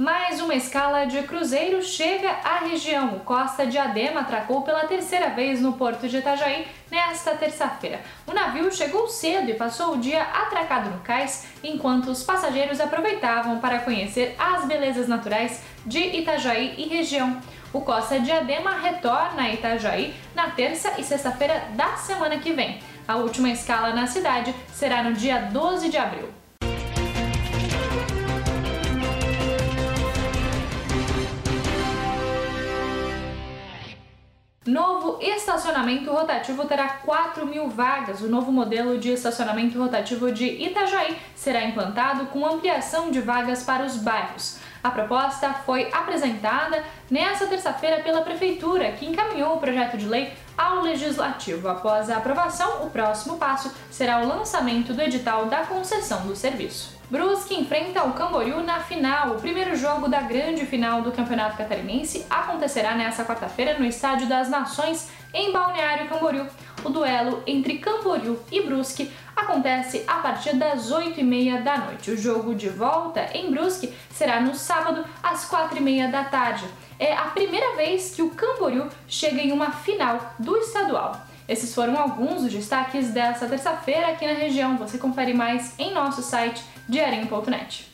Mais uma escala de cruzeiro chega à região. O Costa Diadema atracou pela terceira vez no porto de Itajaí nesta terça-feira. O navio chegou cedo e passou o dia atracado no cais, enquanto os passageiros aproveitavam para conhecer as belezas naturais de Itajaí e região. O Costa Diadema retorna a Itajaí na terça e sexta-feira da semana que vem. A última escala na cidade será no dia 12 de abril. Novo estacionamento rotativo terá 4 mil vagas. O novo modelo de estacionamento rotativo de Itajaí será implantado com ampliação de vagas para os bairros. A proposta foi apresentada nesta terça-feira pela Prefeitura, que encaminhou o projeto de lei ao Legislativo. Após a aprovação, o próximo passo será o lançamento do edital da concessão do serviço. Brusque enfrenta o Camboriú na final. O primeiro jogo da grande final do Campeonato Catarinense acontecerá nesta quarta-feira no Estádio das Nações, em Balneário Camboriú. O duelo entre Camboriú e Brusque acontece a partir das 8h30 da noite. O jogo de volta em Brusque será no sábado, às 4h30 da tarde. É a primeira vez que o Camboriú chega em uma final do estadual. Esses foram alguns dos destaques dessa terça-feira aqui na região. Você confere mais em nosso site diarinho.net.